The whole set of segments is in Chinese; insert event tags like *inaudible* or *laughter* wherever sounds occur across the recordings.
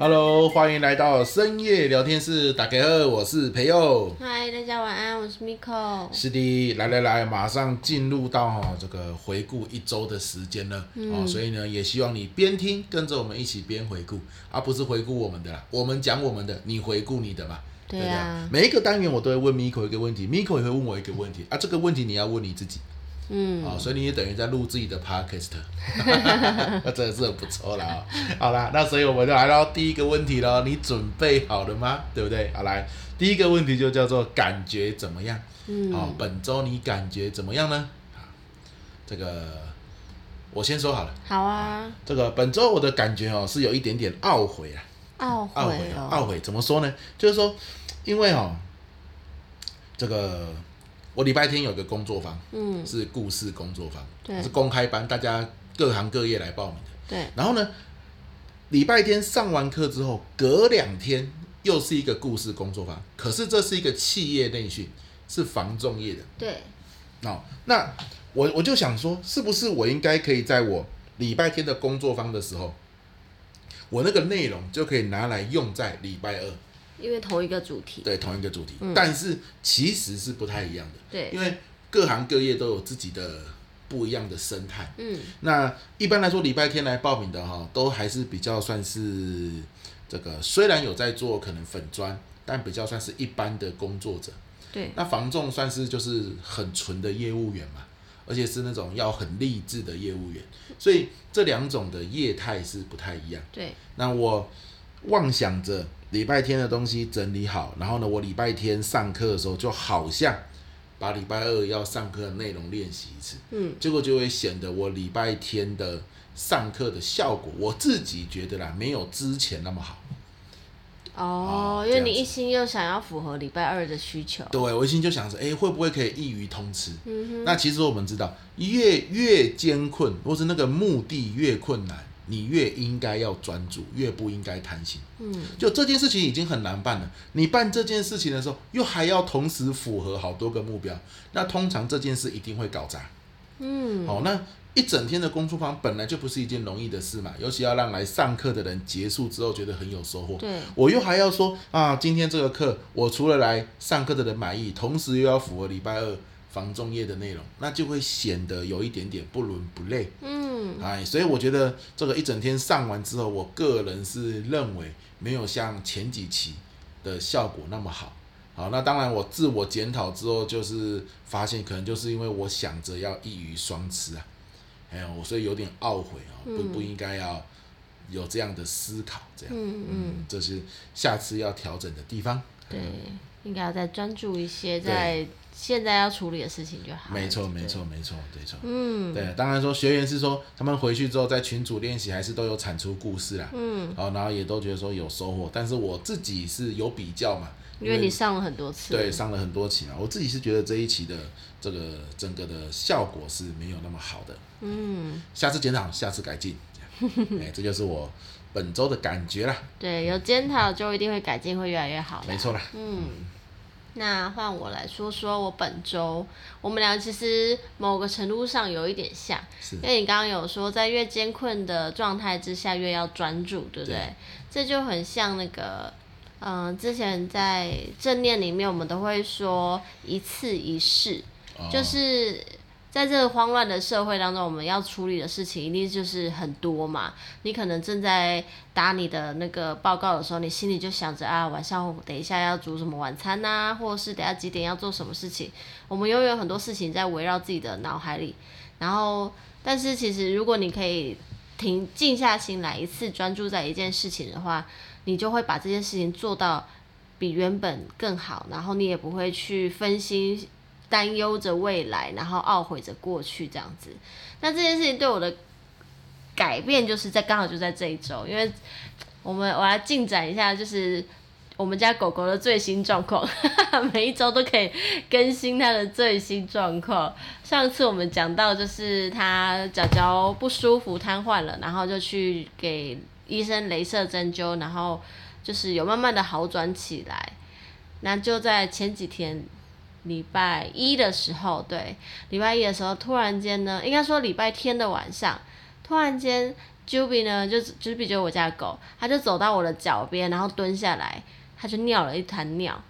Hello，欢迎来到深夜聊天室。大家好，我是培佑。嗨，大家晚安，我是 Miko。是的，来来来，马上进入到哈这个回顾一周的时间了。嗯、哦，所以呢，也希望你边听，跟着我们一起边回顾，而不是回顾我们的啦。我们讲我们的，你回顾你的嘛。对啊。对对，每一个单元我都会问 Miko 一个问题，Miko 也会问我一个问题啊。这个问题你要问你自己。嗯，哦，所以你也等于在录自己的 podcast，*laughs* 那真的是很不错了啊。好啦，那所以我们就来到第一个问题了，你准备好了吗？对不对？好来，第一个问题就叫做感觉怎么样？嗯，好，本周你感觉怎么样呢？这个我先说好了。好啊。这个本周我的感觉哦，是有一点点懊悔啊。懊悔哦。懊悔怎么说呢？就是说，因为哦，这个。我礼拜天有个工作坊，嗯，是故事工作坊，对，是公开班，大家各行各业来报名的，对。然后呢，礼拜天上完课之后，隔两天又是一个故事工作坊，可是这是一个企业内训，是防重业的，对。哦，那我我就想说，是不是我应该可以在我礼拜天的工作坊的时候，我那个内容就可以拿来用在礼拜二。因为同一个主题，对，同一个主题，嗯、但是其实是不太一样的。对，因为各行各业都有自己的不一样的生态。嗯，那一般来说，礼拜天来报名的哈，都还是比较算是这个，虽然有在做可能粉砖，但比较算是一般的工作者。对，那房仲算是就是很纯的业务员嘛，而且是那种要很励志的业务员，所以这两种的业态是不太一样。对，那我妄想着。礼拜天的东西整理好，然后呢，我礼拜天上课的时候就好像把礼拜二要上课的内容练习一次，嗯，结果就会显得我礼拜天的上课的效果，我自己觉得啦，没有之前那么好。哦，因为你一心又想要符合礼拜二的需求，对，我一心就想着，哎，会不会可以一鱼通吃？嗯哼。那其实我们知道，越越艰困，或是那个目的越困难。你越应该要专注，越不应该贪心。嗯，就这件事情已经很难办了，你办这件事情的时候，又还要同时符合好多个目标，那通常这件事一定会搞砸。嗯，好，那一整天的工作坊本来就不是一件容易的事嘛，尤其要让来上课的人结束之后觉得很有收获。对，我又还要说啊，今天这个课我除了来上课的人满意，同时又要符合礼拜二房仲业的内容，那就会显得有一点点不伦不类。嗯。哎，所以我觉得这个一整天上完之后，我个人是认为没有像前几期的效果那么好。好，那当然我自我检讨之后，就是发现可能就是因为我想着要一鱼双吃啊，哎我，所以有点懊悔啊，不不应该要有这样的思考，这样，嗯嗯，这是下次要调整的地方。对，应该要再专注一些在。现在要处理的事情就好。没错，没错，没错，没错。嗯，对，当然说学员是说他们回去之后在群组练习，还是都有产出故事啦。嗯，然后也都觉得说有收获。但是我自己是有比较嘛，因为，你上了很多次。对，上了很多期嘛，我自己是觉得这一期的这个整个的效果是没有那么好的。嗯，下次检讨，下次改进。*laughs* 哎，这就是我本周的感觉啦。对，有检讨就一定会改进，会越来越好。没错啦。嗯。那换我来说说，我本周我们俩其实某个程度上有一点像，因为你刚刚有说，在越艰困的状态之下越要专注，对不对？对，这就很像那个，嗯、呃，之前在正念里面，我们都会说一次一试，哦、就是。在这个慌乱的社会当中，我们要处理的事情一定就是很多嘛。你可能正在打你的那个报告的时候，你心里就想着啊，晚上等一下要煮什么晚餐呐、或者是等下几点要做什么事情。我们永远有很多事情在围绕自己的脑海里。然后，但是其实如果你可以停静下心来，一次专注在一件事情的话，你就会把这件事情做到比原本更好。然后你也不会去分心。担忧着未来，然后懊悔着过去，这样子。那这件事情对我的改变，就是在刚好就在这一周，因为我们我来进展一下，就是我们家狗狗的最新状况，*laughs* 每一周都可以更新它的最新状况。上次我们讲到，就是它脚脚不舒服，瘫痪了，然后就去给医生镭射针灸，然后就是有慢慢的好转起来。那就在前几天。礼拜一的时候，对，礼拜一的时候，突然间呢，应该说礼拜天的晚上，突然间，Juby 呢，就 Juby 就是我家狗，它就走到我的脚边，然后蹲下来，它就尿了一滩尿，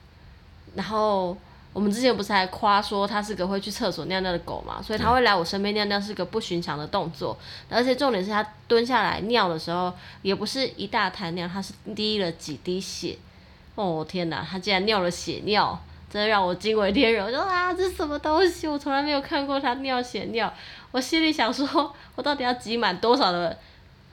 然后。我们之前不是还夸说它是个会去厕所尿尿的狗嘛，所以它会来我身边尿尿是个不寻常的动作，而且重点是它蹲下来尿的时候，也不是一大滩尿，它是滴了几滴血。哦天哪，它竟然尿了血尿，真让我惊为天人。我说啊，这什么东西？我从来没有看过他尿血尿。我心里想说，我到底要挤满多少的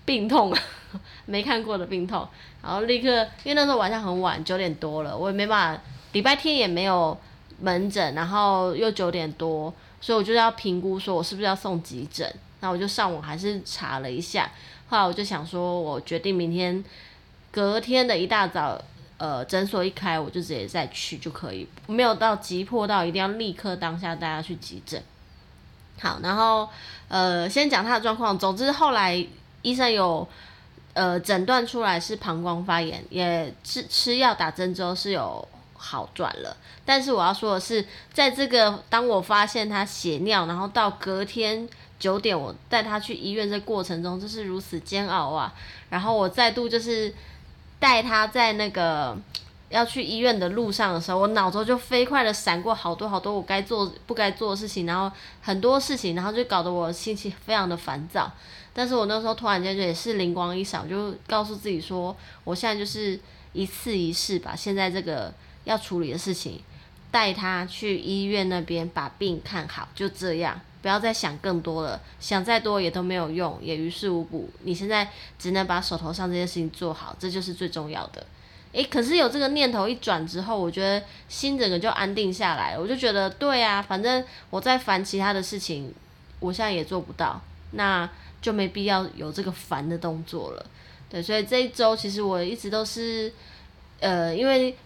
病痛啊？*laughs* 没看过的病痛。然后立刻，因为那时候晚上很晚，九点多了，我也没办法，礼拜天也没有。门诊，然后又九点多，所以我就要评估说，我是不是要送急诊。那我就上网还是查了一下，后来我就想说，我决定明天隔天的一大早，呃，诊所一开，我就直接再去就可以，没有到急迫到一定要立刻当下带他去急诊。好，然后呃，先讲他的状况。总之后来医生有呃诊断出来是膀胱发炎，也吃吃药打针之后是有。好转了，但是我要说的是，在这个当我发现他血尿，然后到隔天九点我带他去医院这过程中，就是如此煎熬啊！然后我再度就是带他在那个要去医院的路上的时候，我脑中就飞快的闪过好多好多我该做不该做的事情，然后很多事情，然后就搞得我心情非常的烦躁。但是我那时候突然间就也是灵光一闪，就告诉自己说，我现在就是一次一试吧，现在这个。要处理的事情，带他去医院那边把病看好，就这样，不要再想更多了，想再多也都没有用，也于事无补。你现在只能把手头上这件事情做好，这就是最重要的。诶，可是有这个念头一转之后，我觉得心整个就安定下来了。我就觉得，对啊，反正我在烦其他的事情，我现在也做不到，那就没必要有这个烦的动作了。对，所以这一周其实我一直都是，呃，因为。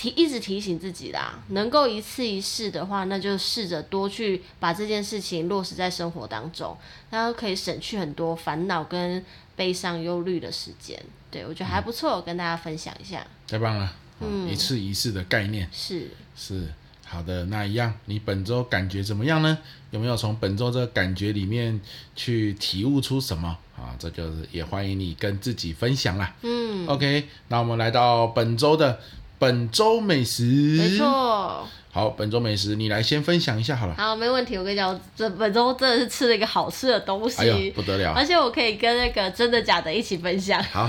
提一直提醒自己啦，能够一次一试的话，那就试着多去把这件事情落实在生活当中，然后可以省去很多烦恼跟悲伤、忧虑的时间。对，我觉得还不错，嗯，跟大家分享一下。太棒了，嗯，一次一试的概念是是好的。那一样，你本周感觉怎么样呢？有没有从本周这个感觉里面去体悟出什么啊？这就是也欢迎你跟自己分享啦。嗯，OK，那我们来到本周的。本周美食，没错。好，本周美食，你来先分享一下好了。好，没问题。我跟你讲，我这本周真的是吃了一个好吃的东西，哎呦，不得了！而且我可以跟那个真的假的一起分享。好，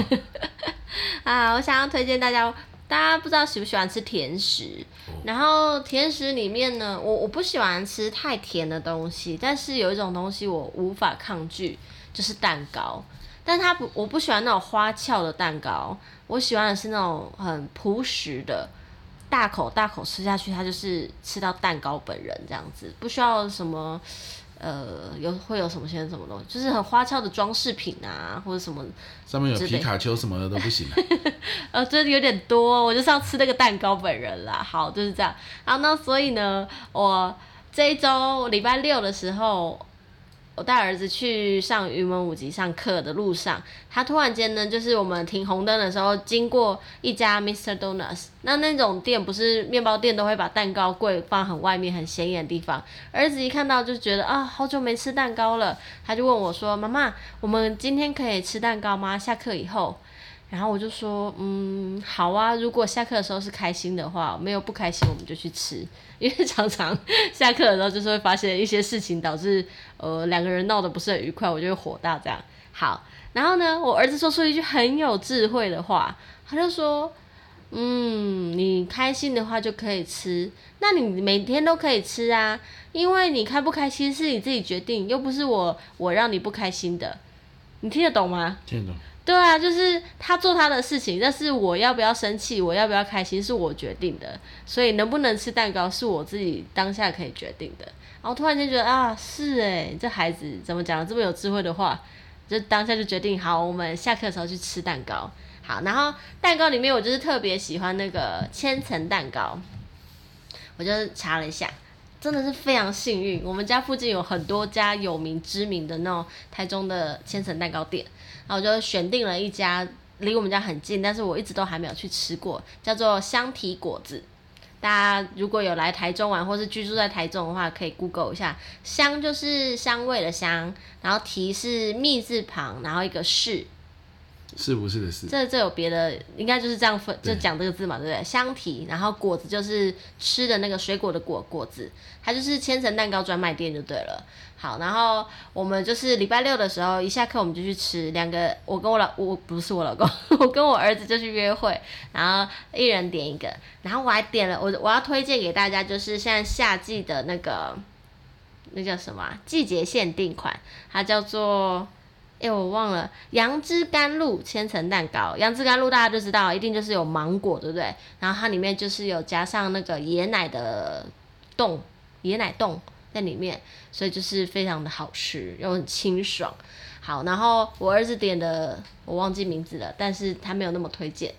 *laughs* 啊，我想要推荐大家，大家不知道喜不喜欢吃甜食？哦、然后甜食里面呢，我我不喜欢吃太甜的东西，但是有一种东西我无法抗拒，就是蛋糕。但它不，我不喜欢那种花俏的蛋糕。我喜欢的是那种很朴实的，大口大口吃下去，它就是吃到蛋糕本人这样子，不需要什么，呃，有会有什么些什么东西，就是很花俏的装饰品啊，或者什么。上面有皮卡丘什么的都不行。*laughs* 呃，真的有点多，我就是要吃那个蛋糕本人啦。好，就是这样。好，那所以呢，我这一周礼拜六的时候。我带儿子去上云门舞集上课的路上，他突然间呢，就是我们停红灯的时候，经过一家 Mr. Donuts，那那种店不是面包店都会把蛋糕柜放很外面很显眼的地方。儿子一看到就觉得啊，好久没吃蛋糕了，他就问我说：“妈妈，我们今天可以吃蛋糕吗？下课以后？”然后我就说，嗯，好啊，如果下课的时候是开心的话，没有不开心我们就去吃，*laughs* 因为常常下课的时候就是会发现一些事情，导致呃两个人闹得不是很愉快，我就会火大这样。好，然后呢，我儿子说出一句很有智慧的话，他就说，嗯，你开心的话就可以吃，那你每天都可以吃啊，因为你开不开心是你自己决定，又不是我我让你不开心的，你听得懂吗？听得懂。对啊，就是他做他的事情，但是我要不要生气，我要不要开心，是我决定的。所以能不能吃蛋糕，是我自己当下可以决定的。然后突然间觉得啊，是诶，这孩子怎么讲这么有智慧的话，就当下就决定好，我们下课的时候去吃蛋糕。好，然后蛋糕里面我就是特别喜欢那个千层蛋糕，我就查了一下，真的是非常幸运，我们家附近有很多家有名知名的那种台中的千层蛋糕店。然后我就选定了一家离我们家很近，但是我一直都还没有去吃过，叫做香缇果子。大家如果有来台中玩，或是居住在台中的话，可以 Google 一下。香就是香味的香，然后提是蜜字旁，然后一个是。是不是的是？这这有别的，应该就是这样分，就讲这个字嘛，对不对？香缇，然后果子就是吃的那个水果的果果子，它就是千层蛋糕专卖店就对了。好，然后我们就是礼拜六的时候一下课我们就去吃，两个我跟我老我不是我老公，*laughs* 我跟我儿子就去约会，然后一人点一个，然后我还点了我我要推荐给大家，就是现在夏季的那个那叫什么啊？季节限定款，它叫做。哎、欸，我忘了杨枝甘露千层蛋糕。杨枝甘露大家都知道，一定就是有芒果，对不对？然后它里面就是有加上那个椰奶的冻，椰奶冻在里面，所以就是非常的好吃又很清爽。好，然后我儿子点的我忘记名字了，但是他没有那么推荐，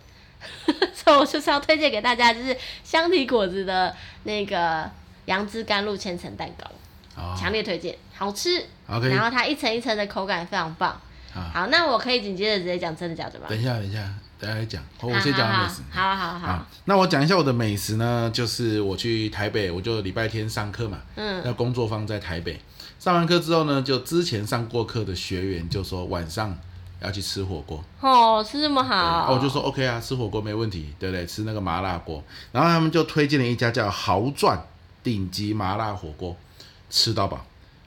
所以我就是要推荐给大家，就是香缇果子的那个杨枝甘露千层蛋糕。强、oh. 烈推荐，好吃。然后它一层一层的口感非常棒。好，好，那我可以紧接着直接讲真的假的吧？等一下，等一下，等一下讲。我先讲美食。好好好。那我讲一下我的美食呢，就是我去台北，我就礼拜天上课嘛。嗯。那工作坊在台北，上完课之后呢，就之前上过课的学员就说晚上要去吃火锅。哦，吃这么好。哦，我就说 OK 啊，吃火锅没问题，对不对？吃那个麻辣锅，然后他们就推荐了一家叫豪钻顶级麻辣火锅。吃到饱，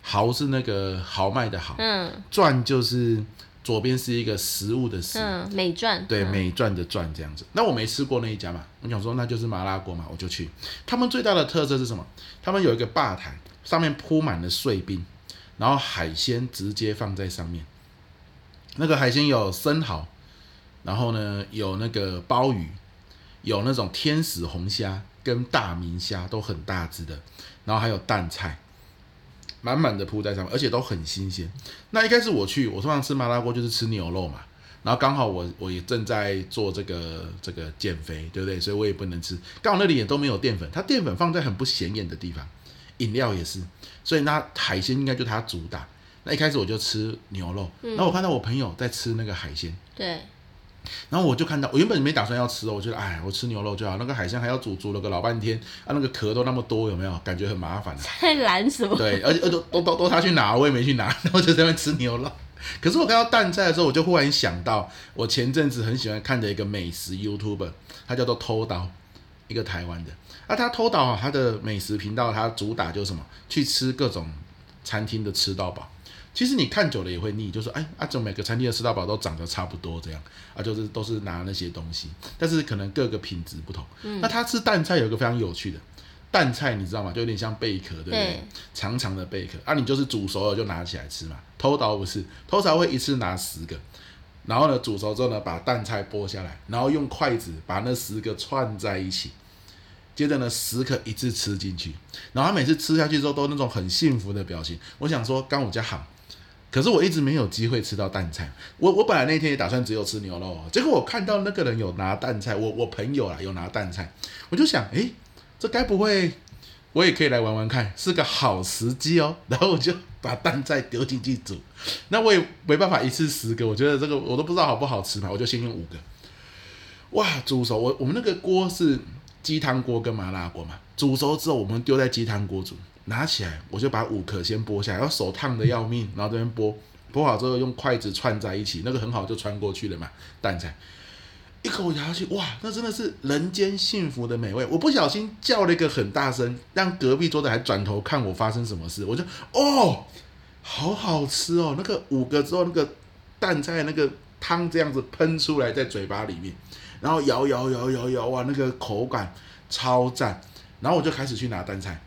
豪是那个豪迈的豪，嗯，钻就是左边是一个食物的食，嗯，美钻，对，美钻的钻这样子。那我没吃过那一家嘛，我想说那就是麻辣锅嘛，我就去。他们最大的特色是什么？他们有一个吧台，上面铺满了碎冰，然后海鲜直接放在上面。那个海鲜有生蚝，然后呢有那个鲍鱼，有那种天使红虾跟大明虾都很大只的，然后还有淡菜。满满的铺在上面，而且都很新鲜。那一开始我去，我通常吃麻辣锅就是吃牛肉嘛，然后刚好我我也正在做这个这个减肥，对不对？所以我也不能吃。刚好那里也都没有淀粉，它淀粉放在很不显眼的地方，饮料也是，所以那海鲜应该就它主打。那一开始我就吃牛肉，然后我看到我朋友在吃那个海鲜，对。然后我就看到，我原本没打算要吃哦，我觉得，哎，我吃牛肉就好。那个海鲜还要煮，煮了个老半天，啊，那个壳都那么多，有没有？感觉很麻烦。太懒什么？对，而且都都都都他去拿，我也没去拿，然后就在那边吃牛肉。可是我看到淡菜的时候，我就忽然想到，我前阵子很喜欢看的一个美食 YouTuber，他叫做偷刀，一个台湾的。啊，他偷刀啊，他的美食频道，他主打就是什么？去吃各种餐厅的吃到饱。其实你看久了也会腻，就说哎啊，怎么每个餐厅的吃到饱都长得差不多这样啊？就是都是拿那些东西，但是可能各个品质不同。嗯、那他吃淡菜有一个非常有趣的淡菜，你知道吗？就有点像贝壳，对不对？对长长的贝壳啊，你就是煮熟了就拿起来吃嘛。偷刀不是，偷刀会一次拿十个，然后呢煮熟之后呢，把淡菜剥下来，然后用筷子把那十个串在一起，接着呢十颗一次吃进去，然后他每次吃下去之后都那种很幸福的表情。我想说，刚我家好。可是我一直没有机会吃到淡菜，我我本来那天也打算只有吃牛肉，结果我看到那个人有拿淡菜，我我朋友啊有拿淡菜，我就想，诶，这该不会我也可以来玩玩看，是个好时机哦，*laughs* 然后我就把淡菜丢进去煮，那我也没办法一次十个，我觉得这个我都不知道好不好吃嘛，我就先用五个，哇，煮熟，我我们那个锅是鸡汤锅跟麻辣锅嘛，煮熟之后我们丢在鸡汤锅煮。拿起来，我就把五颗先剥下来，然后手烫的要命，然后这边剥，剥好之后用筷子串在一起，那个很好就穿过去了嘛。蛋菜一口咬下去，哇，那真的是人间幸福的美味。我不小心叫了一个很大声，让隔壁桌的还转头看我发生什么事。我就哦，好好吃哦，那个五个之后那个蛋菜那个汤这样子喷出来在嘴巴里面，然后摇摇摇摇摇，哇，那个口感超赞。然后我就开始去拿蛋菜。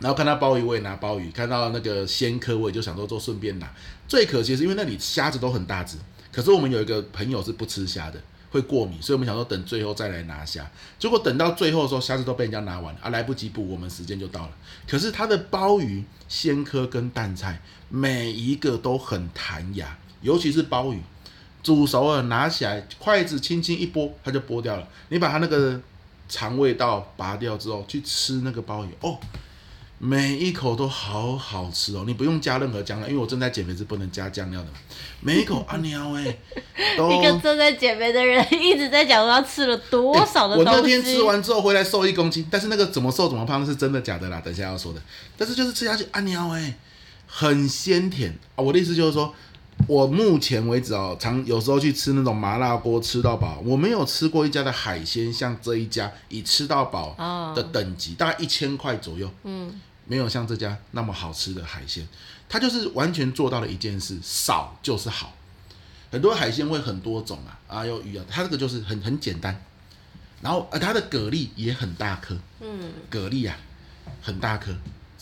然后看到鲍鱼，我也拿鲍鱼；看到那个鲜科，我也就想说做顺便拿。最可惜是因为那里虾子都很大只，可是我们有一个朋友是不吃虾的，会过敏，所以我们想说等最后再来拿虾。结果等到最后的时候，虾子都被人家拿完了啊，来不及补，我们时间就到了。可是它的鲍鱼、鲜科跟淡菜每一个都很弹牙，尤其是鲍鱼煮熟了，拿起来筷子轻轻一拨，它就剥掉了。你把它那个肠胃道拔掉之后，去吃那个鲍鱼哦。每一口都好好吃哦，你不用加任何酱料，因为我正在减肥是不能加酱料的。每一口阿喵哎，*laughs* 都一个正在减肥的人一直在讲说他吃了多少的 *laughs* 东西。欸、我那天吃完之后回来瘦一公斤，但是那个怎么瘦怎么胖是真的假的啦？等一下要说的。但是就是吃下去阿喵哎，很鲜甜啊！我的意思就是说，我目前为止哦，常有时候去吃那种麻辣锅吃到饱，我没有吃过一家的海鲜像这一家以吃到饱的等级，大概一千块左右。嗯。没有像这家那么好吃的海鲜，它就是完全做到了一件事，少就是好。很多海鲜会很多种啊，啊有鱼啊，它这个就是很很简单。然后呃，它的蛤蜊也很大颗，嗯，蛤蜊啊很大颗，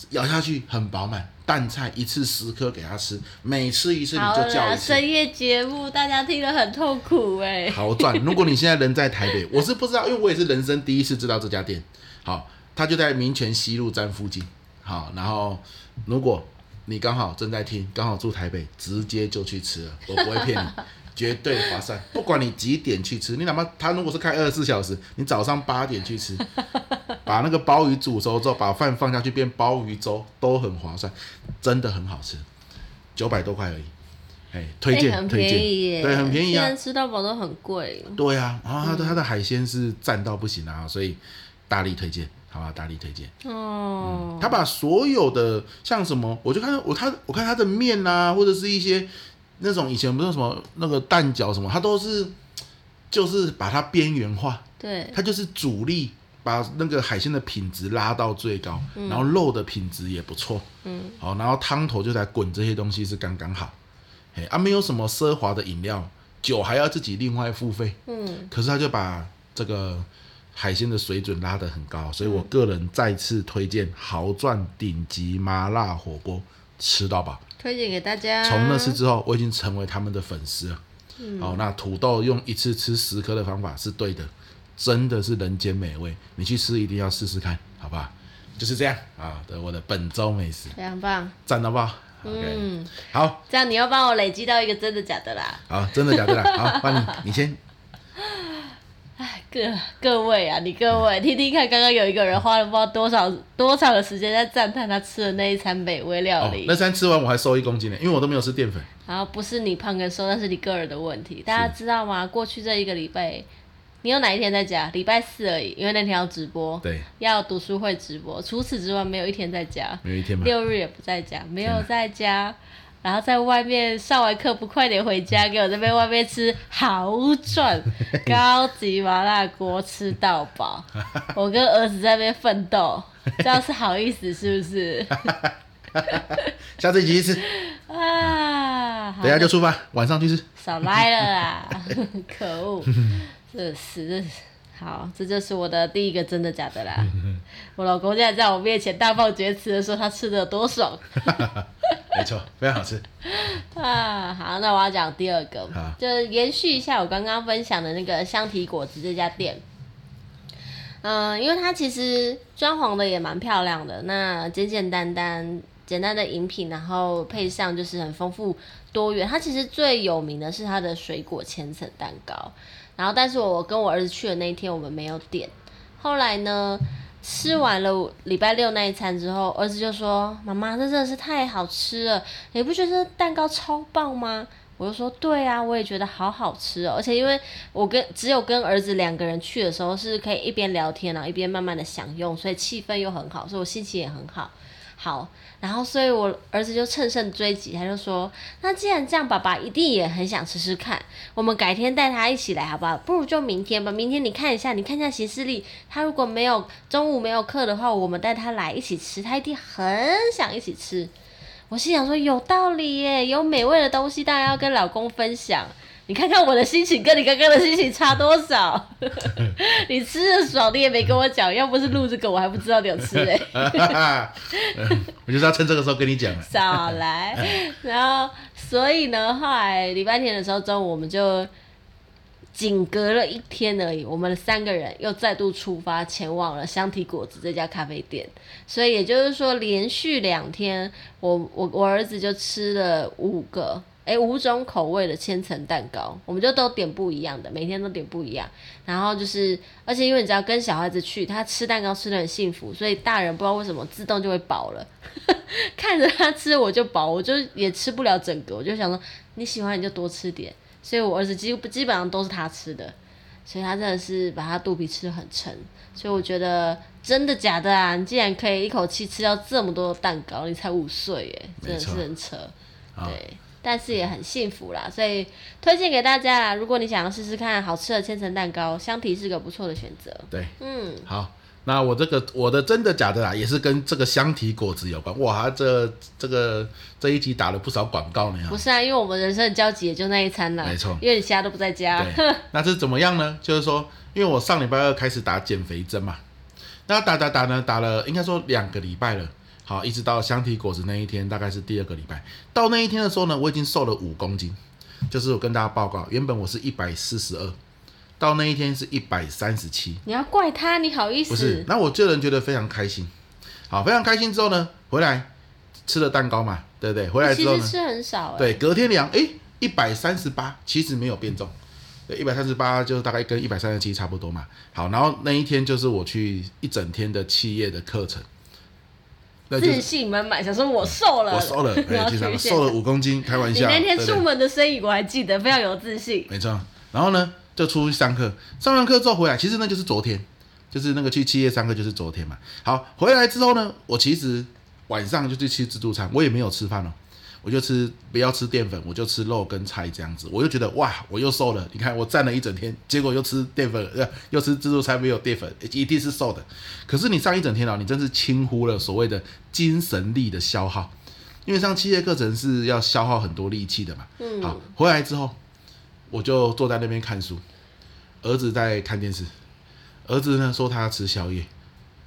咬下去很饱满。淡菜一次十颗给它吃，每吃一次你就叫一次。深夜节目大家听得很痛苦哎。好赚！如果你现在人在台北，我是不知道，因为我也是人生第一次知道这家店。好，它就在民权西路站附近。好，然后如果你刚好正在听，刚好住台北，直接就去吃了，我不会骗你，绝对划算。不管你几点去吃，你哪怕他如果是开二十四小时，你早上八点去吃，把那个鲍鱼煮熟之后，把饭放下去变鲍鱼粥，都很划算，真的很好吃，九百多块而已，哎，推荐、欸、推荐，对，很便宜啊，现在吃到饱都很贵。对啊，然后它的它的海鲜是赞到不行啊，所以大力推荐。好吧，大力推荐哦、嗯。他把所有的像什么，我就看我他我看他的面啊，或者是一些那种以前不是什么那个蛋饺什么，他都是就是把它边缘化。对，他就是主力，把那个海鲜的品质拉到最高，嗯、然后肉的品质也不错。嗯，好，然后汤头就在滚这些东西是刚刚好。哎啊，没有什么奢华的饮料，酒还要自己另外付费。嗯，可是他就把这个。海鲜的水准拉得很高，所以我个人再次推荐豪钻顶级麻辣火锅，吃到饱。推荐给大家。从那次之后，我已经成为他们的粉丝了。嗯。好，那土豆用一次吃十颗的方法是对的，真的是人间美味。你去吃一定要试试看，好不好？就是这样啊，对，我的本周美食。非常棒。赞到爆。嗯。好。这样你要帮我累积到一个真的假的啦。好，真的假的啦。好，帮你，你先。各各位啊，你各位听听看，刚刚有一个人花了不知道多少多长的时间在赞叹他吃的那一餐美味料理。哦、那餐吃完我还瘦一公斤呢，因为我都没有吃淀粉。然后不是你胖跟瘦，那是你个人的问题。大家知道吗？过去这一个礼拜，你有哪一天在家？礼拜四而已，因为那天要直播，对，要读书会直播。除此之外，没有一天在家，没有一天吗？六日也不在家，没有在家。然后在外面上完课不快点回家，给我这边外面吃好赚 *laughs* 高级麻辣锅吃到饱。我跟儿子在那边奋斗，这样是好意思是不是？*laughs* 下次一起去吃 *laughs* 啊！等下就出发，晚上去吃。少来了啦！可恶，这是这是。好，这就是我的第一个真的假的啦。*laughs* 我老公现在在我面前大放厥词的说他吃的有多爽。*laughs* 没错，非常好吃。*laughs* 啊，好，那我要讲第二个，就是延续一下我刚刚分享的那个香缇果子这家店。嗯、呃，因为它其实装潢的也蛮漂亮的，那简简单单、简单的饮品，然后配上就是很丰富多元。它其实最有名的是它的水果千层蛋糕。然后，但是我跟我儿子去的那一天，我们没有点。后来呢，吃完了礼拜六那一餐之后，儿子就说：“妈妈，这真的是太好吃了！你不觉得蛋糕超棒吗？”我就说：“对啊，我也觉得好好吃哦。而且因为我跟只有跟儿子两个人去的时候，是可以一边聊天，然后一边慢慢的享用，所以气氛又很好，所以我心情也很好。好。”然后，所以我儿子就乘胜追击，他就说：“那既然这样，爸爸一定也很想吃吃看。我们改天带他一起来，好不好？不如就明天吧。明天你看一下，你看一下行事历。他如果没有中午没有课的话，我们带他来一起吃，他一定很想一起吃。”我心想说：“有道理耶，有美味的东西当然要跟老公分享。”你看看我的心情跟你刚刚的心情差多少？*laughs* 你吃的爽，你也没跟我讲，要不是录这个，我还不知道你有吃嘞、欸。*laughs* 我就是要趁这个时候跟你讲。少来，然后所以呢，后来礼拜天的时候中午，我们就仅隔了一天而已，我们三个人又再度出发前往了香缇果子这家咖啡店。所以也就是说，连续两天，我我我儿子就吃了五个。哎、欸，五种口味的千层蛋糕，我们就都点不一样的，每天都点不一样。然后就是，而且因为你知道跟小孩子去，他吃蛋糕吃的很幸福，所以大人不知道为什么自动就会饱了。*laughs* 看着他吃我就饱，我就也吃不了整个，我就想说你喜欢你就多吃点。所以我儿子几乎基本上都是他吃的。所以他真的是把他肚皮吃的很撑，所以我觉得真的假的啊？你竟然可以一口气吃掉这么多蛋糕，你才五岁耶，真的是很扯。对，但是也很幸福啦，所以推荐给大家啦。如果你想要试试看好吃的千层蛋糕，香缇是个不错的选择。对，嗯，好。那我这个我的真的假的啦，也是跟这个香缇果子有关。哇，这这个这一集打了不少广告呢。不是啊，因为我们人生的交集也就那一餐了。没错，因为你其他都不在家。*laughs* 那这是怎么样呢？就是说，因为我上礼拜二开始打减肥针嘛，那打打打呢，打了应该说两个礼拜了。好，一直到香缇果子那一天，大概是第二个礼拜。到那一天的时候呢，我已经瘦了五公斤。就是我跟大家报告，原本我是一百四十二。到那一天是一百三十七，你要怪他？你好意思？不是，那我个人觉得非常开心，好，非常开心之后呢，回来吃了蛋糕嘛，对不对？回来之后呢，其实吃很少，对，隔天量，哎，一百三十八，其实没有变重，对，一百三十八就是大概跟一百三十七差不多嘛。好，然后那一天就是我去一整天的企业的课程，自信满满，想说我瘦了，我瘦了，*laughs* 哎，经常瘦了五公斤，开玩笑。你那天出门的身影我还记得，非常有自信。没错，然后呢？就出去上课，上完课之后回来，其实那就是昨天，就是那个去企业上课就是昨天嘛。好，回来之后呢，我其实晚上就去吃自助餐，我也没有吃饭哦，我就吃不要吃淀粉，我就吃肉跟菜这样子，我就觉得哇，我又瘦了。你看我站了一整天，结果又吃淀粉，呃，又吃自助餐没有淀粉，一定是瘦的。可是你上一整天哦，你真是轻忽了所谓的精神力的消耗，因为上企业课程是要消耗很多力气的嘛。嗯。好，回来之后。我就坐在那边看书，儿子在看电视。儿子呢说他要吃宵夜，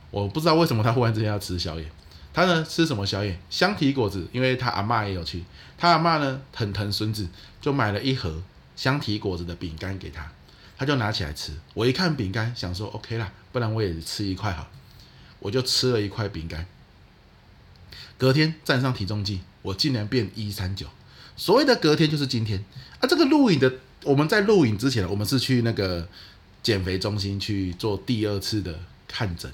我不知道为什么他忽然之间要吃宵夜。他呢吃什么宵夜？香缇果子，因为他阿嬷也有去。他阿嬷呢很疼孙子，就买了一盒香缇果子的饼干给他，他就拿起来吃。我一看饼干，想说 OK 啦，不然我也吃一块好。我就吃了一块饼干。隔天站上体重计，我竟然变一三九。所谓的隔天就是今天啊，这个录影的。我们在录影之前，我们是去那个减肥中心去做第二次的看诊。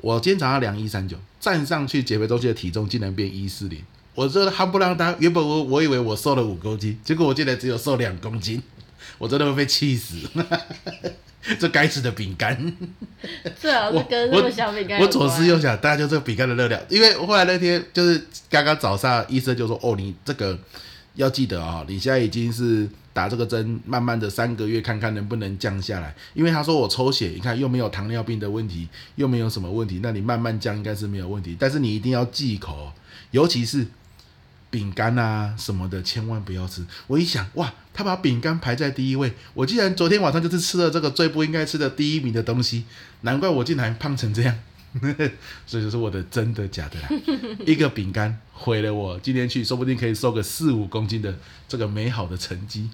我今天早上量一三九，站上去减肥中心的体重竟然变一四零。我这夯不让当，原本我我以为我瘦了五公斤，结果我竟然只有瘦两公斤，我真的会被气死。*laughs* 这该死的饼干，最好是跟那个小饼干。我左思右想，大家就这个饼干的热量，因为后来那天就是刚刚早上，医生就说：“哦，你这个要记得啊、哦，你现在已经是。”打这个针，慢慢的三个月看看能不能降下来。因为他说我抽血，你看又没有糖尿病的问题，又没有什么问题，那你慢慢降应该是没有问题。但是你一定要忌口，尤其是饼干啊什么的，千万不要吃。我一想，哇，他把饼干排在第一位，我竟然昨天晚上就是吃了这个最不应该吃的第一名的东西，难怪我竟然胖成这样。*laughs* 所以就是我的真的假的啦，*laughs* 一个饼干毁了我今天去说不定可以瘦个四五公斤的这个美好的成绩，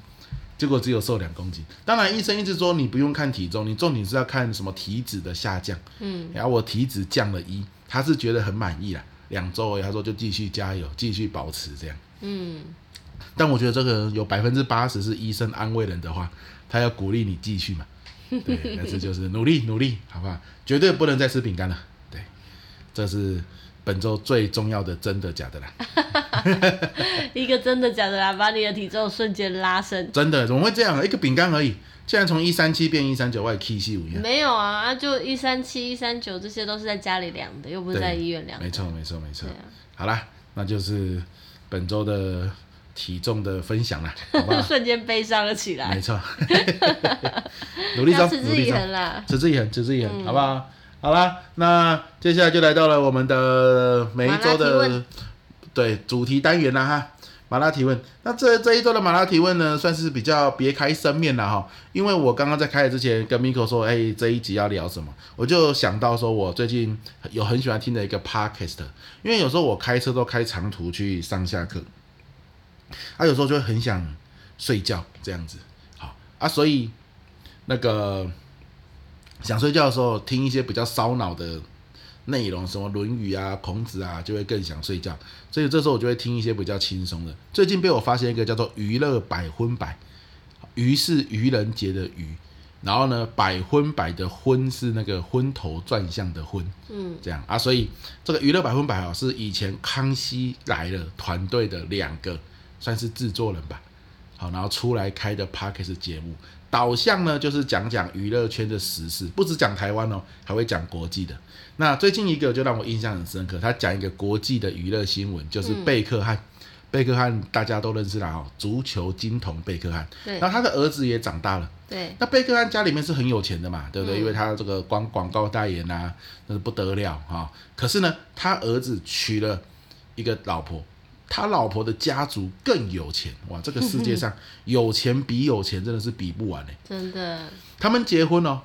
结果只有瘦两公斤。当然医生一直说你不用看体重，你重点是要看什么体脂的下降。嗯，然后我体脂降了一，他是觉得很满意啦。两周而已，他说就继续加油，继续保持这样。嗯，但我觉得这个有百分之八十是医生安慰人的话，他要鼓励你继续嘛。对，但是就是努力努力，好不好？绝对不能再吃饼干了。对，这是本周最重要的真的假的啦。*laughs* 一个真的假的啦，把你的体重瞬间拉升。*laughs* 真的？怎么会这样？一个饼干而已，竟然从一三七变一三九，我也气死我！没有啊，就一三七、一三九，这些都是在家里量的，又不是在医院量的。没错，没错，没错。啊、好啦，那就是本周的。体重的分享啦，*laughs* 好不好？瞬间悲伤了起来。没错，*laughs* 努力中，持之以恒啦，持之以恒，持之以恒，好不好？好啦，那接下来就来到了我们的每一周的对主题单元啦哈，马拉提问。那这这一周的马拉提问呢，算是比较别开生面了哈，因为我刚刚在开始之前跟 Miko 说，哎、欸，这一集要聊什么，我就想到说我最近有很喜欢听的一个 Podcast，因为有时候我开车都开长途去上下课。他、啊、有时候就会很想睡觉这样子，好啊，所以那个想睡觉的时候听一些比较烧脑的内容，什么《论语》啊、孔子啊，就会更想睡觉。所以这时候我就会听一些比较轻松的。最近被我发现一个叫做“娱乐百分百”，娱是愚人节的愚，然后呢，百分百的昏是那个昏头转向的昏，嗯，这样啊。所以这个“娱乐百分百”啊，是以前康熙来了团队的两个算是制作人吧，好，然后出来开的 Podcast 节目。导向呢，就是讲讲娱乐圈的时事，不只讲台湾哦，还会讲国际的。那最近一个就让我印象很深刻，他讲一个国际的娱乐新闻，就是贝克汉。贝克汉大家都认识啦，哦，足球金童贝克汉。对。那他的儿子也长大了。对。那贝克汉家里面是很有钱的嘛，对不对？嗯、因为他这个光广告代言啊，那是不得了哈、哦。可是呢，他儿子娶了一个老婆。他老婆的家族更有钱哇！这个世界上有钱比有钱真的是比不完嘞，真的。他们结婚哦，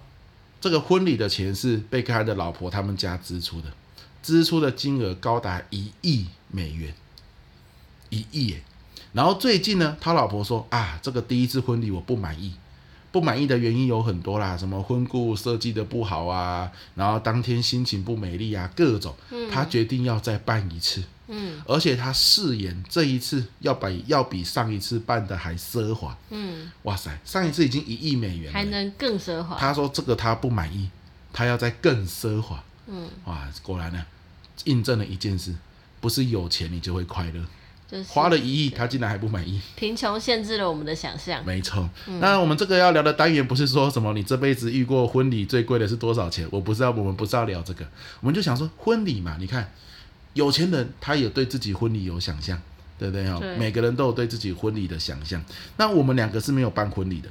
这个婚礼的钱是贝克汉的老婆他们家支出的，支出的金额高达一亿美元，一亿耶。然后最近呢，他老婆说啊，这个第一次婚礼我不满意，不满意的原因有很多啦，什么婚顾设计的不好啊，然后当天心情不美丽啊，各种。他决定要再办一次。嗯，而且他誓言这一次要比要比上一次办的还奢华。嗯，哇塞，上一次已经一亿美元了，还能更奢华。他说这个他不满意，他要再更奢华。嗯，哇，果然呢，印证了一件事，不是有钱你就会快乐。就是花了一亿，他竟然还不满意。贫穷限制了我们的想象。没错，嗯，那我们这个要聊的单元不是说什么你这辈子遇过婚礼最贵的是多少钱？我不知道，我们不是要聊这个，我们就想说婚礼嘛，你看。有钱人他也对自己婚礼有想象，对不对？哈，每个人都有对自己婚礼的想象。那我们两个是没有办婚礼的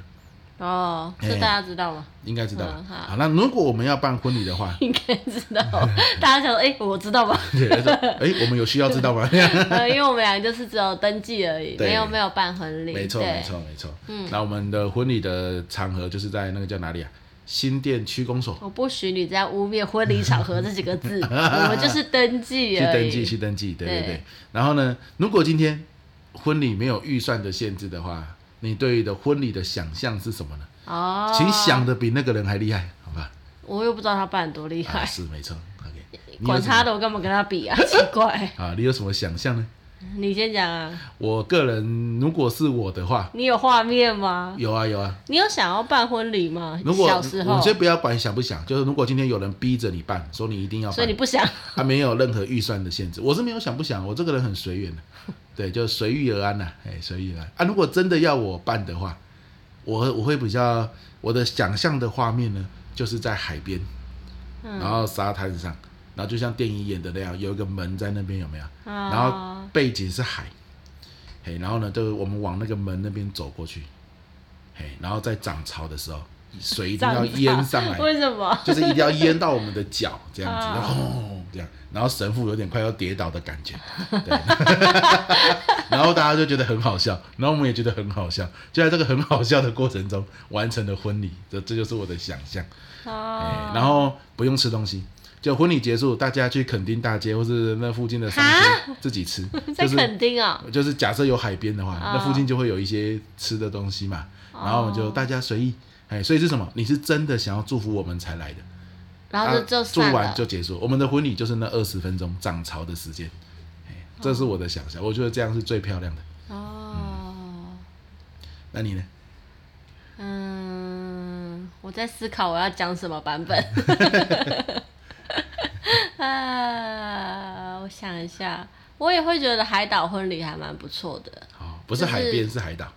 哦，这大家知道吗？应该知道。嗯、好，好，那如果我们要办婚礼的话，应该知道。*laughs* 大家想说，哎、欸，我知道吧？哎、欸，*laughs* 我们有需要知道吗？因为我们两个就是只有登记而已，没有没有办婚礼。没错，没错，没错。嗯，那我们的婚礼的场合就是在那个叫哪里啊？新店区公所，我不许你再污蔑婚礼场合这几个字，*laughs* 我们就是登记去登记，去登记，对对对，对。然后呢，如果今天婚礼没有预算的限制的话，你对的婚礼的想象是什么呢？哦，请想的比那个人还厉害，好吧？我又不知道他办多厉害，啊、是没错。OK，管他的，我干嘛跟他比啊？奇怪。*laughs* 啊，你有什么想象呢？*laughs* 你先讲啊！我个人如果是我的话，你有画面吗？有啊有啊。你有想要办婚礼吗？如果小时候，我先不要管想不想，就是如果今天有人逼着你办，说你一定要办，所以你不想，他没有任何预算的限制，我是没有想不想，我这个人很随缘的，*laughs* 对，就随遇而安呐，哎，随遇而安啊。如果真的要我办的话，我我会比较我的想象的画面呢，就是在海边，然后沙滩上。然后就像电影演的那样，有一个门在那边，有没有？然后背景是海，嘿，然后呢，就是我们往那个门那边走过去，嘿，然后在涨潮的时候，水一定要淹上来，为什么？就是一定要淹到我们的脚这样子，然后这样，然后神父有点快要跌倒的感觉，对，*laughs* 然后大家就觉得很好笑，然后我们也觉得很好笑，就在这个很好笑的过程中完成了婚礼，这这就是我的想象，哦，然后不用吃东西。就婚礼结束，大家去垦丁大街或是那附近的商店自己吃，*laughs* 在垦丁啊，就是假设有海边的话，那附近就会有一些吃的东西嘛，然后我们就大家随意，哎，所以是什么？你是真的想要祝福我们才来的，然后就就祝完就结束，我们的婚礼就是那二十分钟涨潮的时间，哎这是我的想象，我觉得这样是最漂亮的。哦，那你呢？嗯，我在思考我要讲什么版本。*laughs* 啊，我想一下，我也会觉得海岛婚礼还蛮不错的。哦，不是海边，就是海岛。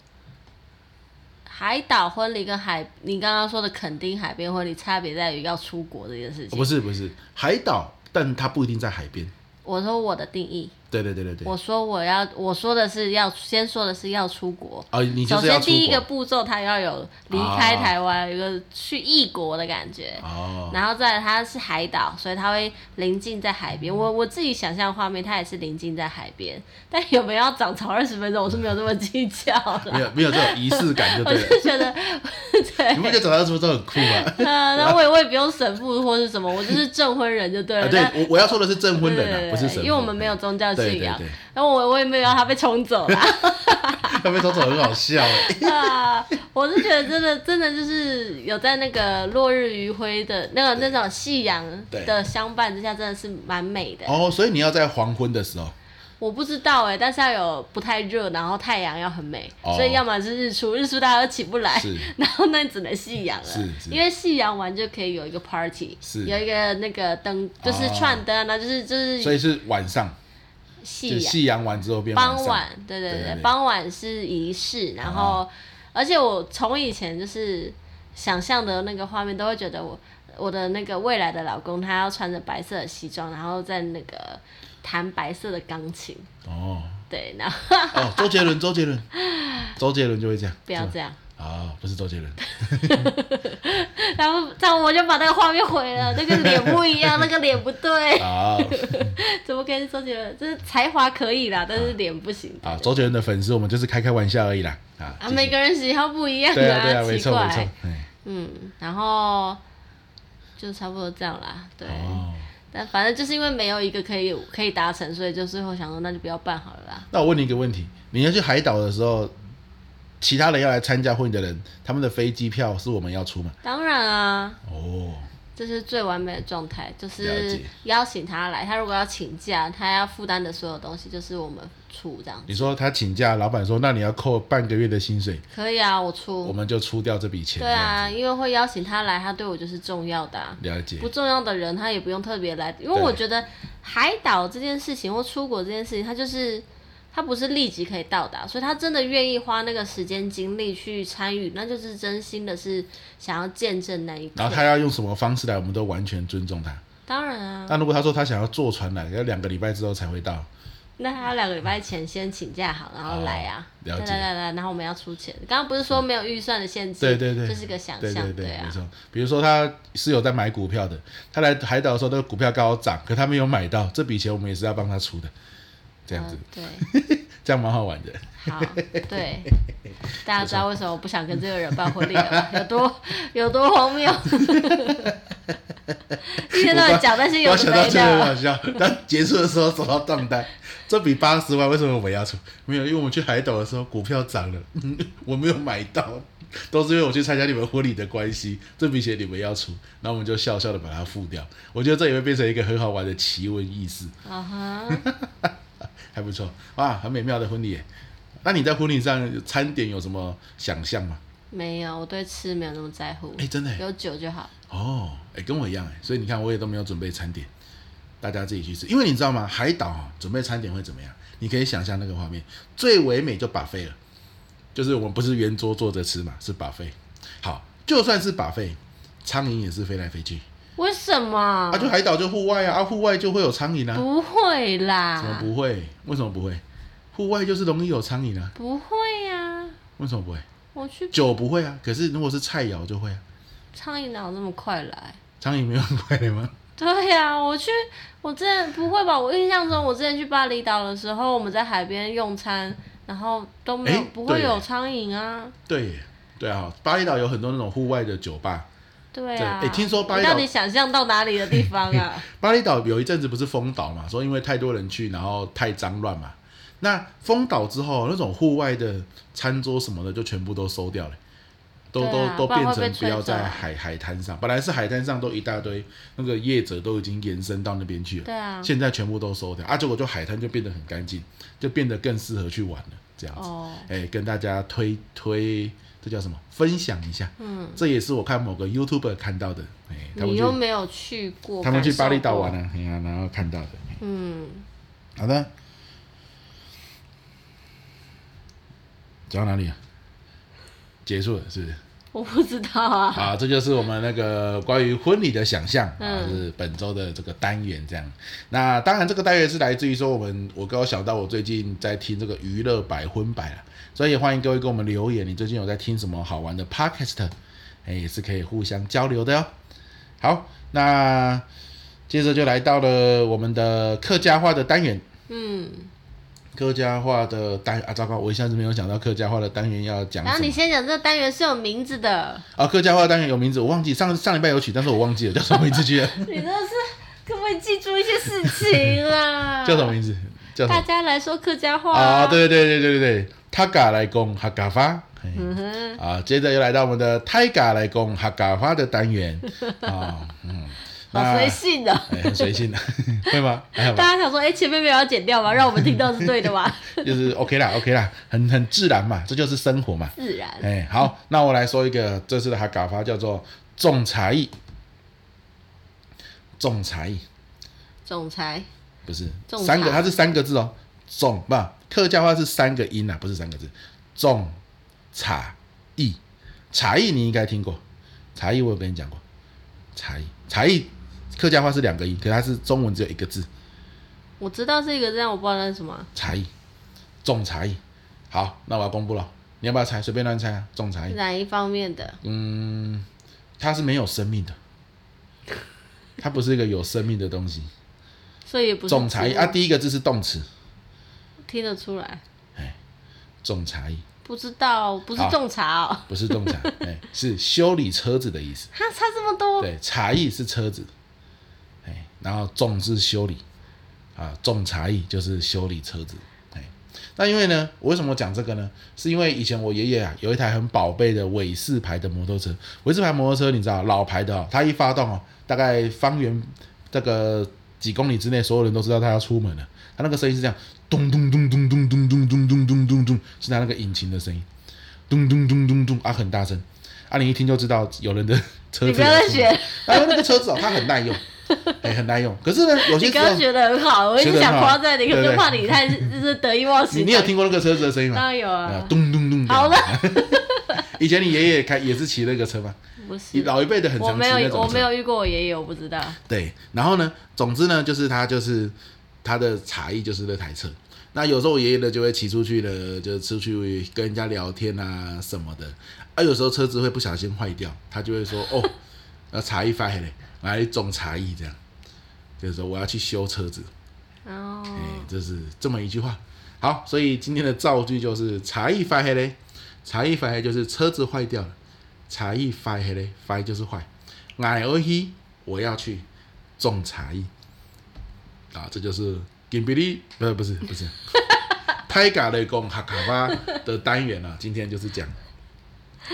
海岛婚礼跟海，你刚刚说的垦丁海边婚礼差别在于要出国这件事情。不是不是，海岛，但它不一定在海边。我说我的定义。对对对对对，我说我要，我说的是要先说的是要出国。哦，你就是要出国。首先第一个步骤，他要有离开台湾，有、哦、一个去异国的感觉。哦。然后再来，它是海岛，所以它会临近在海边。我我自己想象画面，它也是临近在海边。*laughs* 但有没有要涨潮二十分钟，我是没有这么计较没有没有这种仪式感就对了。我就觉得，*laughs* 对。你不觉得涨潮二十分钟很酷吗？嗯，*laughs* 那我也我也不用神父或是什么，我就是证婚人就对了。啊、对，我我要说的是证婚人不是神父。因为我们没有宗教信仰。对对。对对我我也没有让他被冲走了，那边走走很好笑哎。*laughs* 啊，我是觉得真的真的就是有在那个落日余晖的那个那种夕阳的相伴之下，真的是蛮美的。哦，所以你要在黄昏的时候。我不知道哎，但是要有不太热，然后太阳要很美，哦、所以要么是日出，日出大家都起不来，然后那只能夕阳了，因为夕阳完就可以有一个 party，有一个那个灯，就是串灯啊，那、哦、就是就是，所以是晚上，夕阳夕阳完之后变傍晚，对对对，对对对。傍晚是仪式，然后、哦、而且我从以前就是想象的那个画面，都会觉得我我的那个未来的老公，他要穿着白色的西装，然后在那个。弹白色的钢琴哦，对，然后哦，周杰伦，周杰伦，周杰伦就会这样，*laughs* 不要这样啊，不是周杰伦，*laughs* 然后这样我就把那个画面毁了，*laughs* 那个脸不一样，那个脸不对啊，*laughs* 怎么可以周杰伦？就是才华可以啦，但是脸不行啊。周杰伦的粉丝，我们就是开开玩笑而已啦啊，每个人喜好不一样，对啊，对啊，没错没错，嗯，然后就差不多这样啦，对。但反正就是因为没有一个可以可以达成，所以就最后想说那就不要办好了啦。那我问你一个问题：你要去海岛的时候，其他人要来参加婚礼的人，他们的飞机票是我们要出吗？当然啊。哦。这是最完美的状态，就是邀请他来。他如果要请假，他要负担的所有东西就是我们出这样。你说他请假，老板说那你要扣半个月的薪水。可以啊，我出。我们就出掉这笔钱。对啊，因为会邀请他来，他对我就是重要的啊。了解。不重要的人他也不用特别来，因为我觉得海岛这件事情或出国这件事情，他就是。他不是立即可以到达，所以他真的愿意花那个时间精力去参与，那就是真心的是想要见证那一刻。然后他要用什么方式来，我们都完全尊重他。当然啊。那如果他说他想要坐船来，要两个礼拜之后才会到，那他要两个礼拜前先请假好，然后来啊。哦、了解。来来来，然后我们要出钱。刚刚不是说没有预算的限制？对对对，这是个想象。对对对，对啊、没错。比如说他是有在买股票的，他来海岛的时候，那个股票刚好涨，可他没有买到，这笔钱我们也是要帮他出的。这样子，呃、对，*laughs* 这样蛮好玩的。好，对，*laughs* 大家知道为什么我不想跟这个人办婚礼了？有多有多荒谬？*laughs* 一天到晚讲那些有的没的。我想到这很好笑，但结束的时候走到账单，这笔八十万为什么我们要出？没有，因为我们去海岛的时候股票涨了，我没有买到，都是因为我去参加你们婚礼的关系，这笔钱你们要出，然后我们就笑笑的把它付掉。我觉得这也会变成一个很好玩的奇闻异事。啊哈。还不错啊，很美妙的婚礼。那你在婚礼上餐点有什么想象吗？没有，我对吃没有那么在乎。哎，真的，有酒就好。哦，哎，跟我一样哎，所以你看我也都没有准备餐点，大家自己去吃。因为你知道吗？海岛准备餐点会怎么样？你可以想象那个画面，最唯美就 buffet 了，就是我们不是圆桌坐着吃嘛，是 buffet。好，就算是 buffet，苍蝇也是飞来飞去。为什么？啊，就海岛就户外啊，啊，户外就会有苍蝇啊。不会啦。怎么不会？为什么不会？户外就是容易有苍蝇啊。不会呀、啊。为什么不会？我去。酒不会啊，可是如果是菜肴就会啊。苍蝇哪有那么快来？苍蝇没有很快来吗？对呀、啊，我去，我之前不会吧？我印象中，我之前去巴厘岛的时候，我们在海边用餐，然后都没有，不会有苍蝇啊。对，对啊，巴厘岛有很多那种户外的酒吧。对啊，哎，听说巴厘岛，到底想象到哪里的地方啊？*laughs* 巴厘岛有一阵子不是封岛嘛，说因为太多人去，然后太脏乱嘛。那封岛之后，那种户外的餐桌什么的就全部都收掉了，都、啊、都都变成不要在海海滩上。本来是海滩上都一大堆，那个业者都已经延伸到那边去了。对啊，现在全部都收掉啊，结果就海滩就变得很干净，就变得更适合去玩了。这样子，哎、哦，跟大家推推。这叫什么？分享一下，嗯，这也是我看某个 YouTuber 看到的，哎，你又没有去过，他们去巴厘岛玩了，哎呀，然后看到的，嗯，好的，讲到哪里啊？结束了，是不是？我不知道啊。好，这就是我们那个关于婚礼的想象，是本周的这个单元这样。那当然，这个单元是来自于说我们，我刚刚想到我最近在听这个娱乐百婚百了。所以也欢迎各位给我们留言，你最近有在听什么好玩的 Podcast？哎，也是可以互相交流的哟。好，那接着就来到了我们的客家话的单元。嗯，客家话的单啊，糟糕，我一下子没有想到客家话的单元要讲。然后你先讲这个单元是有名字的。啊，客家话单元有名字，我忘记上上礼拜有取，但是我忘记了叫什么名字去了。*laughs* 你真的是可不可以记住一些事情啊？*laughs* 叫什么名字？叫大家来说客家话啊！对对对对对对，他嘎来讲客家话。嗯哼。啊，接着又来到我们的泰嘎来讲客家话的单元啊，*laughs* 嗯。好随性的，欸、很随性的，*laughs* 会吗？*laughs* 大家想说，哎、欸，前面没有要剪掉吗？让我们听到是对的吗？就是 OK 啦，OK 啦，很很自然嘛，这就是生活嘛。自然。哎、欸，好，那我来说一个这次的哈嘎发叫做种才艺。种才艺。种才。不是。三个，它是三个字哦。种不，客家话是三个音呐、啊，不是三个字。种茶艺，茶艺你应该听过，茶艺我有跟你讲过，茶艺茶艺。客家话是两个音，可是它是中文只有一个字。我知道这个字，我不知道那是什么。茶艺，种茶艺。好，那我要公布了，你要不要猜？随便乱猜啊，种茶艺。哪一方面的？嗯，它是没有生命的，它不是一个有生命的东西。所以也不是种茶艺啊。第一个字是动词，听得出来。哎，种茶艺。不知道，不是种茶哦。不是种茶，*laughs* 哎，是修理车子的意思。哈差这么多。对，茶艺是车子。哎然后种是修理，啊，种茶艺就是修理车子，哎，那因为呢，我为什么讲这个呢？是因为以前我爷爷啊有一台很宝贝的伟士牌的摩托车，伟士牌摩托车你知道老牌的哦，它一发动哦，大概方圆这个几公里之内，所有人都知道它要出门了。它那个声音是这样，咚咚咚咚咚咚咚咚咚咚咚咚，是它那个引擎的声音，咚咚咚咚咚啊，很大声，啊，你一听就知道有人的车子。你不要再学。然后那个车子哦，它很耐用。*laughs* 哎、欸，很耐用。可是呢，有些时候你刚刚学的很好，我一直想夸赞你，可是怕你太就是得意忘形。你你有听过那个车子的声音吗？当然有啊，咚咚咚。好了。*laughs* 以前你爷爷开也是骑那个车吗？不是。老一辈的很常骑那种。我没有，我没有遇过我爷爷，我不知道。对，然后呢，总之呢，就是他就是他的茶艺就是那台车。那有时候我爷爷呢就会骑出去了，就出去跟人家聊天啊什么的。啊，有时候车子会不小心坏掉，他就会说：“哦，*laughs* 那茶艺坏了。”来种茶艺，这样就是说我要去修车子，哦，哎，这是这么一句话。好，所以今天的造句就是茶艺发黑嘞，茶艺发黑就是车子坏掉了，茶艺发黑嘞，发就是坏。爱而去，我要去种茶艺，啊，这就是金比利，不是不是不是，泰嘎雷公哈卡巴的单元啊，今天就是讲。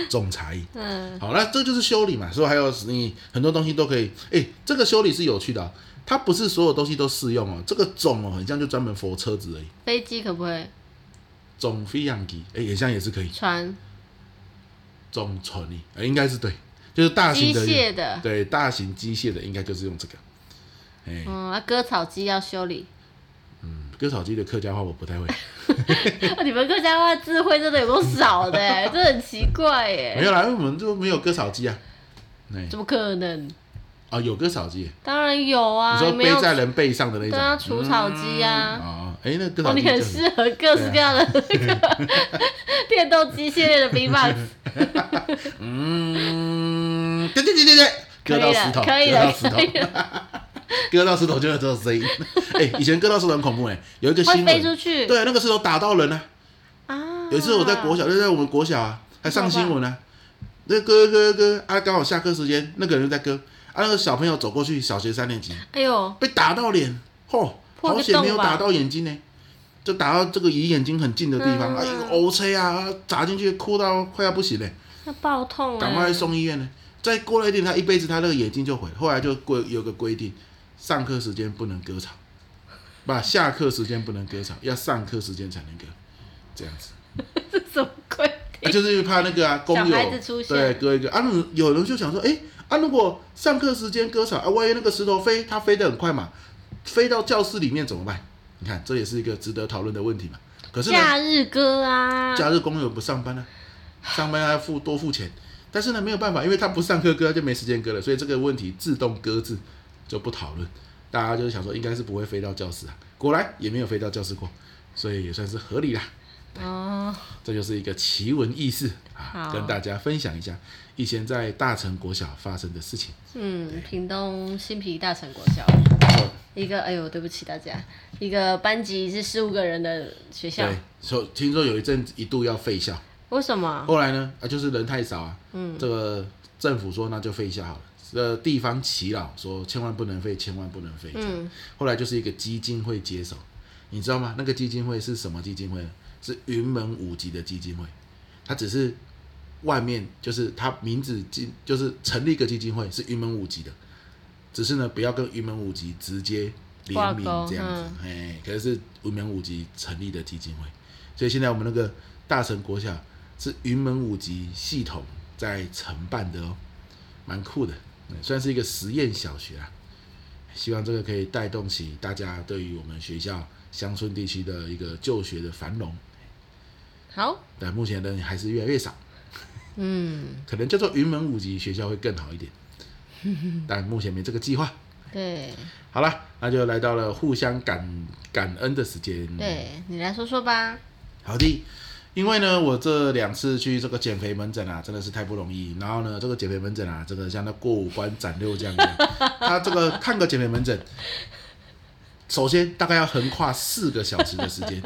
种才艺，嗯，好，那这就是修理嘛，所以还有你很多东西都可以，哎、欸，这个修理是有趣的、啊，它不是所有东西都适用哦，这个种哦，很像就专门 for 车子而已。飞机可不可以？种飞扬机，哎、欸，也像也是可以。船。种船呢？哎，应该是对，就是大型的。机械的。对，大型机械的应该就是用这个。嗯，啊割草机要修理。嗯，割草机的客家话我不太会。*laughs* 你们客家话智慧真的有够少的，*laughs* 真的很奇怪耶。没有啦，因为我们就没有割草机啊。怎么可能？啊、哦，有割草机。当然有啊。你说背在人背上的那种。对啊，除草机啊。哦，哎，那割草机。你很适合各式各样的那个 *laughs* 电动机械类的 B-box。嗯，对对对对对，割到石头，可以了，可以了。割到石头就有这种声音，*laughs* 哎、欸，以前割到石头很恐怖哎，有一个新闻，对，那个石头打到人呢啊，啊。有一次我在国小，就在我们国小啊，还上新闻呢、啊。那割割割啊，刚好下课时间，那个人在割。啊，那个小朋友走过去，小学三年级，哎呦，被打到脸，嚯，好险没有打到眼睛呢，就打到这个离眼睛很近的地方，嗯、啊，一个 O 车啊，砸进去，哭到快要不行嘞，那爆痛，赶快送医院呢。再过了一点，他一辈子他那个眼睛就毁了。后来就规有个规定。上课时间不能割草，不，下课时间不能割草，要上课时间才能割，这样子。*laughs* 这什么规定？啊，就是怕那个啊，*laughs* 工友对割一个啊，有人就想说，哎、欸，啊，如果上课时间割草啊，万一那个石头飞，它飞得很快嘛，飞到教室里面怎么办？你看，这也是一个值得讨论的问题嘛。可是假日割啊，假日工友不上班呢、啊，上班要付多付钱，但是呢没有办法，因为他不上课割，他就没时间割了，所以这个问题自动搁置。就不讨论，大家就是想说应该是不会飞到教室啊，果然也没有飞到教室过，所以也算是合理啦。哦，这就是一个奇闻异事啊，跟大家分享一下以前在大城国小发生的事情。嗯，屏东新皮大城国小，一个哎呦，对不起大家，一个班级是十五个人的学校。对，说听说有一阵一度要废校，为什么？后来呢？啊，就是人太少啊。嗯，这个政府说那就废校好了。的地方祈祷说：“千万不能废，千万不能废。”嗯，后来就是一个基金会接手，你知道吗？那个基金会是什么基金会？是云门舞集的基金会，它只是外面就是它名字进就是成立一个基金会是云门舞集的，只是呢不要跟云门舞集直接联名这样子，哎、嗯，可是是云门舞集成立的基金会，所以现在我们那个大成国小是云门舞集系统在承办的哦，蛮酷的，算是一个实验小学啊，希望这个可以带动起大家对于我们学校乡村地区的一个就学的繁荣。好，但目前人还是越来越少。嗯，可能叫做云门五级学校会更好一点，*laughs* 但目前没这个计划。对，好了，那就来到了互相感感恩的时间。对，你来说说吧。好的，因为呢，我这两次去这个减肥门诊啊，真的是太不容易。然后呢，这个减肥门诊啊，这个像那过五关斩六将一样，*laughs* 他这个看个减肥门诊，首先大概要横跨四个小时的时间。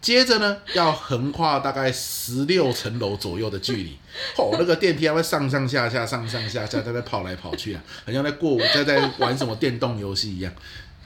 接着呢，要横跨大概十六层楼左右的距离，*laughs* 哦，那个电梯还会上上下下、上上下下，在那跑来跑去啊，好像在过在在玩什么电动游戏一样。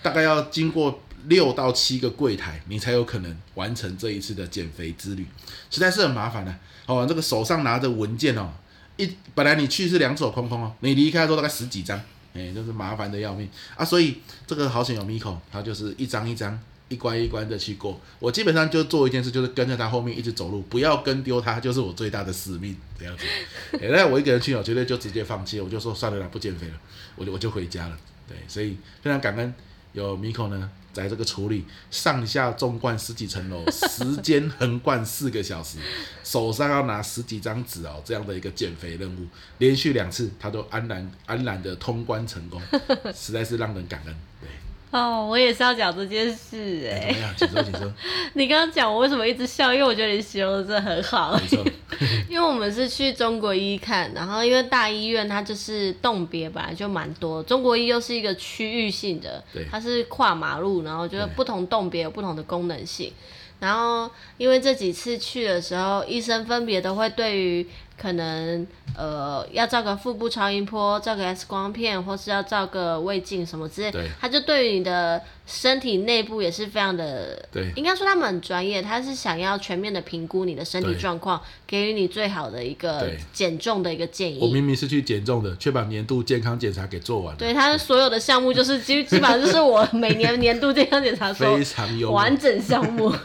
大概要经过六到七个柜台，你才有可能完成这一次的减肥之旅，实在是很麻烦的、啊。哦，这个手上拿着文件哦，一本来你去是两手空空哦，你离开的时候大概十几张，哎，就是麻烦的要命啊。所以这个好险有 Miko，他就是一张一张。一关一关的去过，我基本上就做一件事，就是跟着他后面一直走路，不要跟丢他，就是我最大的使命这样子。*laughs* 那、欸、我一个人去，我绝对就直接放弃，我就说算了啦，不减肥了，我就我就回家了。对，所以非常感恩有 Miko 呢，在这个处理上下纵贯十几层楼，*laughs* 时间横贯四个小时，手上要拿十几张纸哦，这样的一个减肥任务，连续两次他都安然安然的通关成功，*laughs* 实在是让人感恩。对。哦，我也是要讲这件事哎、欸。怎么样？请说，*laughs* 请说。你刚刚讲我为什么一直笑？因为我觉得你形容的真的很好。*laughs* 因为我们是去中国医看，然后因为大医院它就是动别本来就蛮多，中国医又是一个区域性的，对，它是跨马路，然后就是不同动别有不同的功能性。然后因为这几次去的时候，医生分别都会对于。可能呃要照个腹部超音波，照个 X 光片，或是要照个胃镜什么之类，他就对于你的身体内部也是非常的，对，应该说他们很专业，他是想要全面的评估你的身体状况，给予你最好的一个减重的一个建议。我明明是去减重的，却把年度健康检查给做完了。对，他的所有的项目就是 *laughs* 基基本上就是我每年年度健康检查说非常有完整项目。*laughs*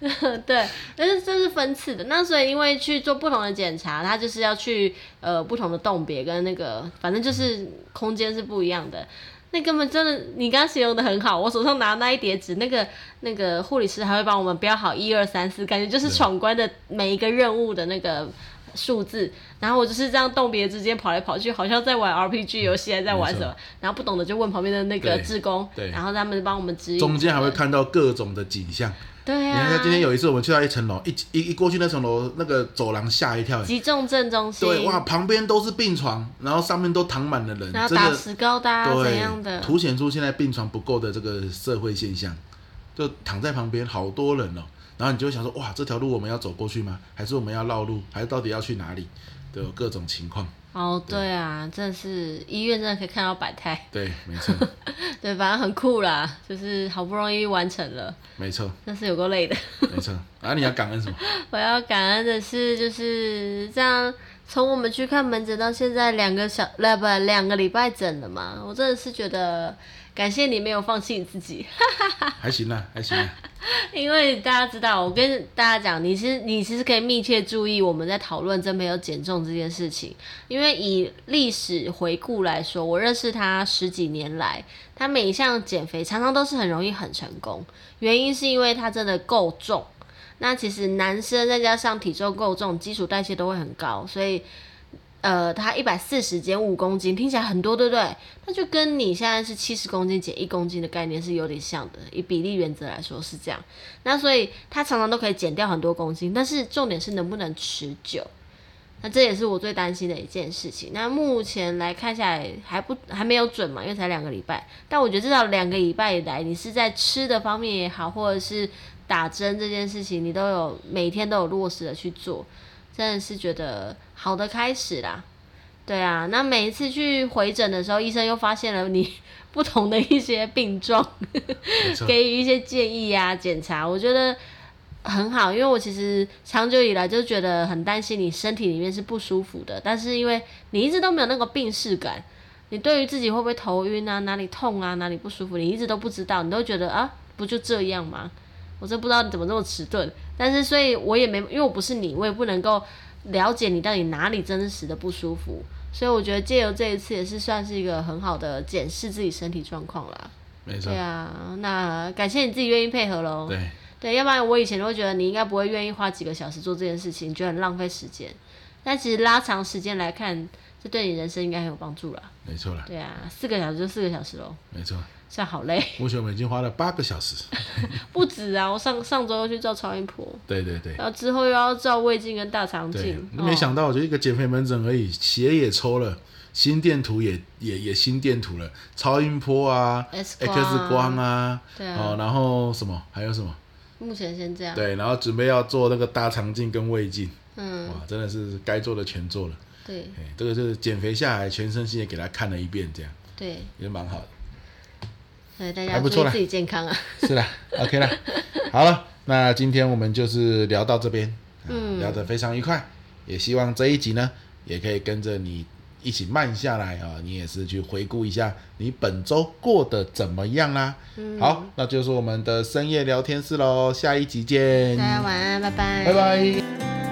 *laughs* 对，但是这是分次的，那所以因为去做不同的检。查他就是要去呃不同的洞别跟那个，反正就是空间是不一样的。那根本真的，你刚刚形容的很好。我手上拿那一叠纸，那个那个护理师还会帮我们标好一二三四，感觉就是闯关的每一个任务的那个数字。然后我就是这样动别之间跑来跑去，好像在玩 RPG 游戏，还在玩什么。然后不懂的就问旁边的那个志工，对，然后他们帮我们指引。中间还会看到各种的景象。对呀、啊，你看，今天有一次我们去到一层楼，一一一过去那层楼，那个走廊吓一跳。急重症中心。对，哇，旁边都是病床，然后上面都躺满了人，然后打石膏的、啊，怎样的？凸显出现在病床不够的这个社会现象，就躺在旁边好多人哦，然后你就会想说，哇，这条路我们要走过去吗？还是我们要绕路？还是到底要去哪里？都有各种情况。哦，对啊，真的是医院真的可以看到百态。对，没错。*laughs* 对，反正很酷啦，就是好不容易完成了。没错。但是有够累的。没错。啊，你要感恩什么？*laughs* 我要感恩的是，就是这样，从我们去看门诊到现在两个小，来不两个礼拜整了嘛，我真的是觉得。感谢你没有放弃你自己，*laughs* 还行啦，还行啦。*laughs* 因为大家知道，我跟大家讲，你是你其实可以密切注意我们在讨论真朋友减重这件事情。因为以历史回顾来说，我认识他十几年来，他每一项减肥常常都是很容易很成功。原因是因为他真的够重。那其实男生再加上体重够重，基础代谢都会很高，所以。呃，他一百四十减五公斤，听起来很多，对不对？那就跟你现在是七十公斤减一公斤的概念是有点像的，以比例原则来说是这样。那所以他常常都可以减掉很多公斤，但是重点是能不能持久。那这也是我最担心的一件事情。那目前来看下来还不还没有准嘛，因为才两个礼拜。但我觉得至少两个礼拜以来，你是在吃的方面也好，或者是打针这件事情，你都有每天都有落实的去做。真的是觉得好的开始啦，对啊，那每一次去回诊的时候，医生又发现了你不同的一些病状，*laughs* 给予一些建议呀、啊、检查，我觉得很好。因为我其实长久以来就觉得很担心你身体里面是不舒服的，但是因为你一直都没有那个病识感，你对于自己会不会头晕啊、哪里痛啊、哪里不舒服，你一直都不知道，你都觉得啊，不就这样吗？我真不知道你怎么这么迟钝。但是所以我也没，因为我不是你，我也不能够了解你到底哪里真实的不舒服。所以我觉得借由这一次也是算是一个很好的检视自己身体状况啦。没错。对啊，那感谢你自己愿意配合喽。对。对，要不然我以前都会觉得你应该不会愿意花几个小时做这件事情，觉得很浪费时间。但其实拉长时间来看，这对你人生应该很有帮助啦。没错啦。对啊，四个小时就四个小时喽。没错。算好累。*laughs* 目前我们已经花了八个小时。*laughs* 不止啊！我上上周又去照超音波。对对对。然后之后又要照胃镜跟大肠镜。没想到，我就一个减肥门诊而已，血也抽了，心电图也也也心电图了，超音波啊，X 光啊，X 光啊对啊，哦，然后什么还有什么？目前先这样。对，然后准备要做那个大肠镜跟胃镜。嗯。哇，真的是该做的全做了。对。这个就是减肥下来，全身心也给他看了一遍，这样。对。也蛮好的。对，大家注意自己健康啊！是啦，OK 啦，好了，那今天我们就是聊到这边，嗯，聊得非常愉快，也希望这一集呢，也可以跟着你一起慢下来啊，你也是去回顾一下你本周过得怎么样啦。嗯，好，那就是我们的深夜聊天室喽，下一集见，大家晚安，拜拜，拜拜。